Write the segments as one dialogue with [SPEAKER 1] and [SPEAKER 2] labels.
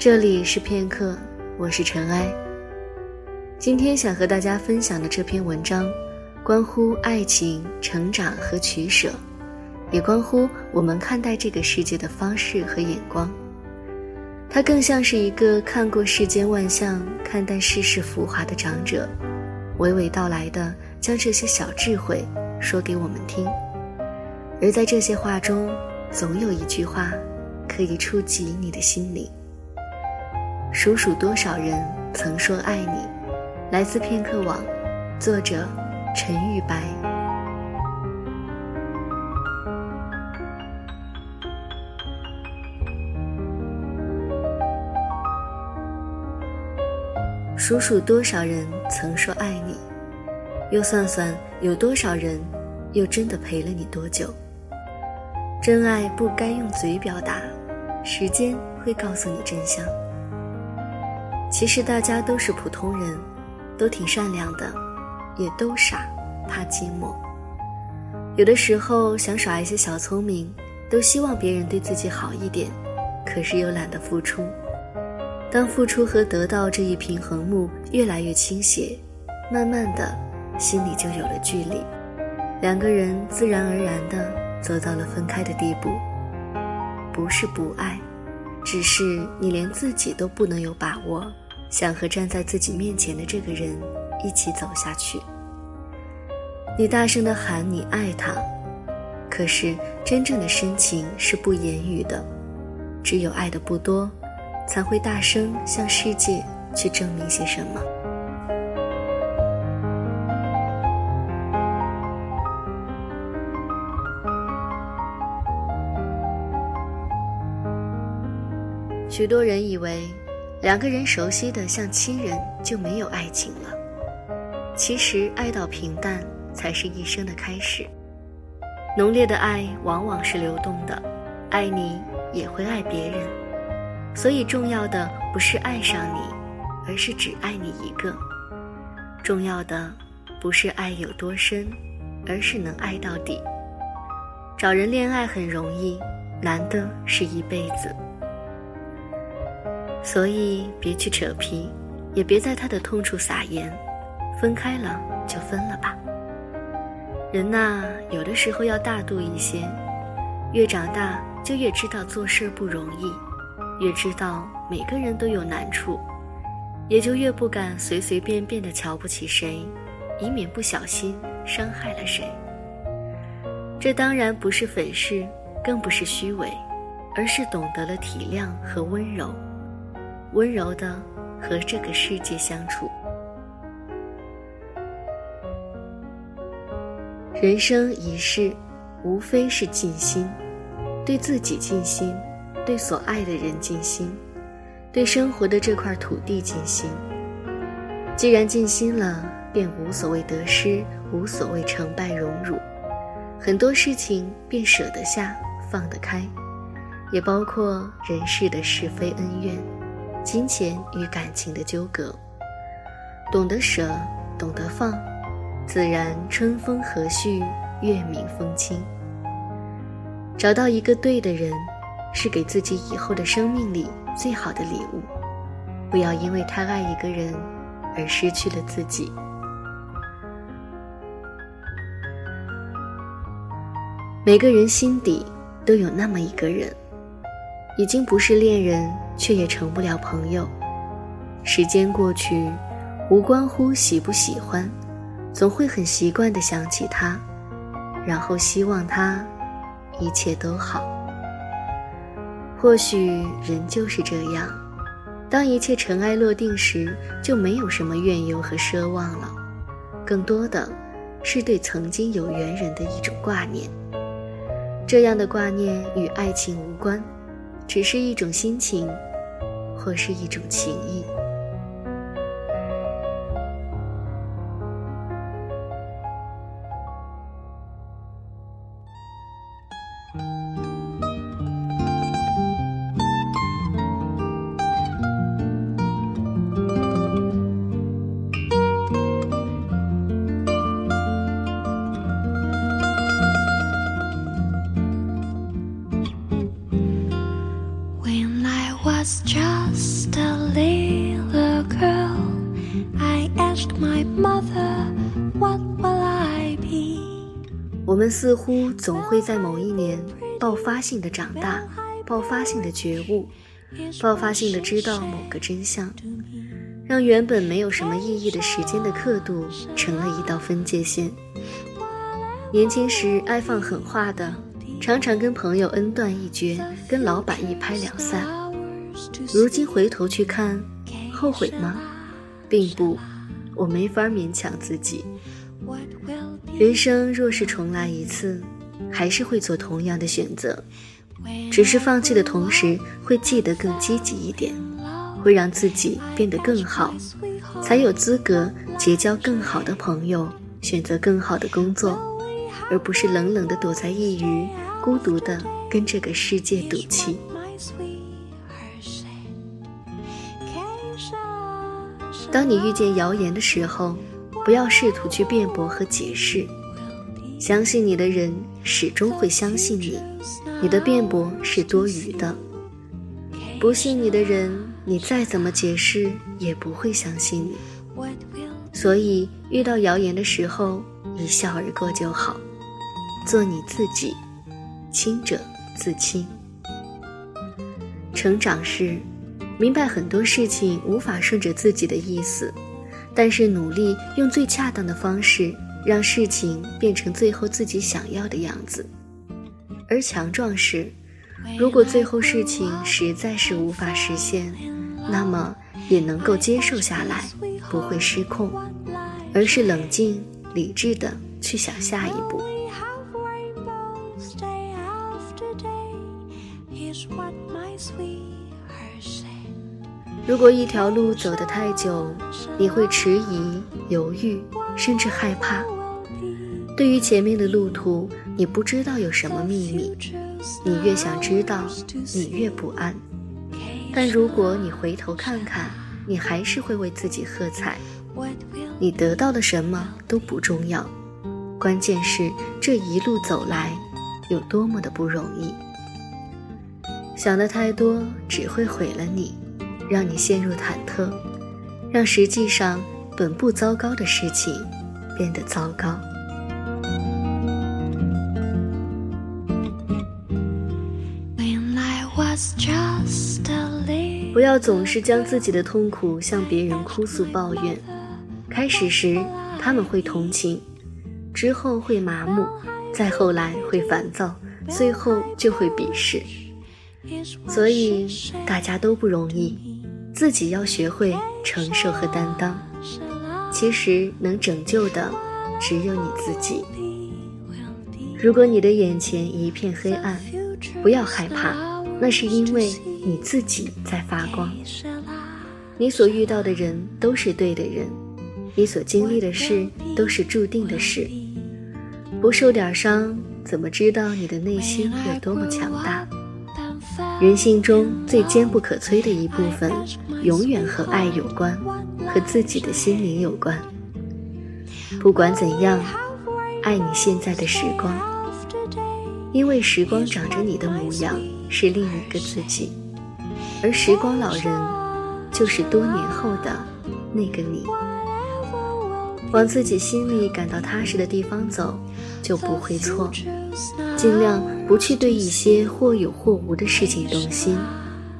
[SPEAKER 1] 这里是片刻，我是尘埃。今天想和大家分享的这篇文章，关乎爱情、成长和取舍，也关乎我们看待这个世界的方式和眼光。他更像是一个看过世间万象、看淡世事浮华的长者，娓娓道来的将这些小智慧说给我们听。而在这些话中，总有一句话可以触及你的心灵。数数多少人曾说爱你，来自片刻网，作者陈玉白。数数多少人曾说爱你，又算算有多少人，又真的陪了你多久？真爱不该用嘴表达，时间会告诉你真相。其实大家都是普通人，都挺善良的，也都傻，怕寂寞。有的时候想耍一些小聪明，都希望别人对自己好一点，可是又懒得付出。当付出和得到这一平衡木越来越倾斜，慢慢的，心里就有了距离，两个人自然而然的走到了分开的地步。不是不爱，只是你连自己都不能有把握，想和站在自己面前的这个人一起走下去。你大声的喊你爱他，可是真正的深情是不言语的，只有爱的不多。才会大声向世界去证明些什么。许多人以为，两个人熟悉的像亲人就没有爱情了。其实，爱到平淡才是一生的开始。浓烈的爱往往是流动的，爱你也会爱别人。所以，重要的不是爱上你，而是只爱你一个；重要的不是爱有多深，而是能爱到底。找人恋爱很容易，难的是一辈子。所以，别去扯皮，也别在他的痛处撒盐。分开了就分了吧。人呐，有的时候要大度一些。越长大，就越知道做事不容易。越知道每个人都有难处，也就越不敢随随便便的瞧不起谁，以免不小心伤害了谁。这当然不是粉饰，更不是虚伪，而是懂得了体谅和温柔，温柔的和这个世界相处。人生一世，无非是尽心，对自己尽心。对所爱的人尽心，对生活的这块土地尽心。既然尽心了，便无所谓得失，无所谓成败荣辱，很多事情便舍得下，放得开，也包括人世的是非恩怨，金钱与感情的纠葛。懂得舍，懂得放，自然春风和煦，月明风清。找到一个对的人。是给自己以后的生命里最好的礼物，不要因为太爱一个人而失去了自己。每个人心底都有那么一个人，已经不是恋人，却也成不了朋友。时间过去，无关乎喜不喜欢，总会很习惯的想起他，然后希望他一切都好。或许人就是这样，当一切尘埃落定时，就没有什么怨尤和奢望了，更多的是对曾经有缘人的一种挂念。这样的挂念与爱情无关，只是一种心情，或是一种情谊。
[SPEAKER 2] Was
[SPEAKER 1] just a little girl, I asked my mother, What will I be? 我们似乎总会在某一年爆发性的长大，爆发性的觉悟，爆发性的知道某个真相，让原本没有什么意义的时间的刻度成了一道分界线。年轻时爱放狠话的。常常跟朋友恩断义绝，跟老板一拍两散。如今回头去看，后悔吗？并不，我没法勉强自己。人生若是重来一次，还是会做同样的选择，只是放弃的同时，会记得更积极一点，会让自己变得更好，才有资格结交更好的朋友，选择更好的工作，而不是冷冷的躲在一隅。孤独的跟这个世界赌气。当你遇见谣言的时候，不要试图去辩驳和解释。相信你的人始终会相信你，你的辩驳是多余的。不信你的人，你再怎么解释也不会相信你。所以遇到谣言的时候，一笑而过就好，做你自己。清者自清。成长是明白很多事情无法顺着自己的意思，但是努力用最恰当的方式让事情变成最后自己想要的样子。而强壮是，如果最后事情实在是无法实现，那么也能够接受下来，不会失控，而是冷静理智的去想下一步。Is what my sweet 如果一条路走得太久，你会迟疑、犹豫，甚至害怕。对于前面的路途，你不知道有什么秘密，你越想知道，你越不安。但如果你回头看看，你还是会为自己喝彩。你得到了什么都不重要，关键是这一路走来有多么的不容易。想的太多，只会毁了你。让你陷入忐忑，让实际上本不糟糕的事情变得糟糕。不要总是将自己的痛苦向别人哭诉抱怨。开始时他们会同情，之后会麻木，再后来会烦躁，最后就会鄙视。所以大家都不容易。自己要学会承受和担当。其实能拯救的只有你自己。如果你的眼前一片黑暗，不要害怕，那是因为你自己在发光。你所遇到的人都是对的人，你所经历的事都是注定的事。不受点伤，怎么知道你的内心有多么强大？人性中最坚不可摧的一部分，永远和爱有关，和自己的心灵有关。不管怎样，爱你现在的时光，因为时光长着你的模样，是另一个自己，而时光老人，就是多年后的那个你。往自己心里感到踏实的地方走，就不会错。尽量不去对一些或有或无的事情动心，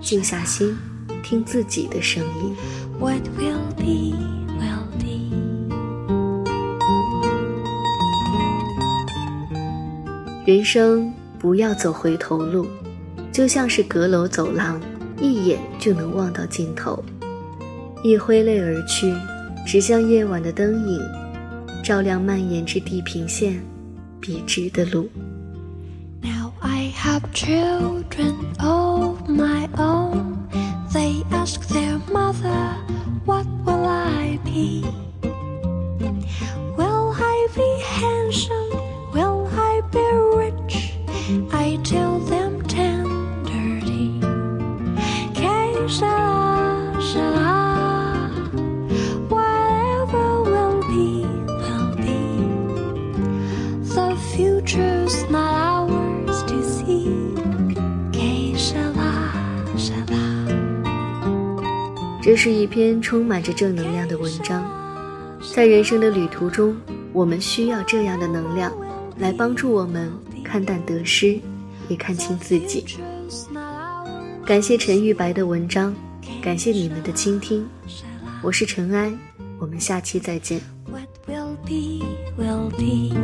[SPEAKER 1] 静下心，听自己的声音。人生不要走回头路，就像是阁楼走廊，一眼就能望到尽头。一挥泪而去。只像夜晚的灯影，照亮蔓延至地平线笔直的路。Now I have children of my own. They ask their mother, What will I be? Will I be handsome? Will I be rich? I tell 这是一篇充满着正能量的文章。在人生的旅途中，我们需要这样的能量，来帮助我们看淡得失，也看清自己。感谢陈玉白的文章，感谢你们的倾听。我是尘埃，我们下期再见。What will be, will be.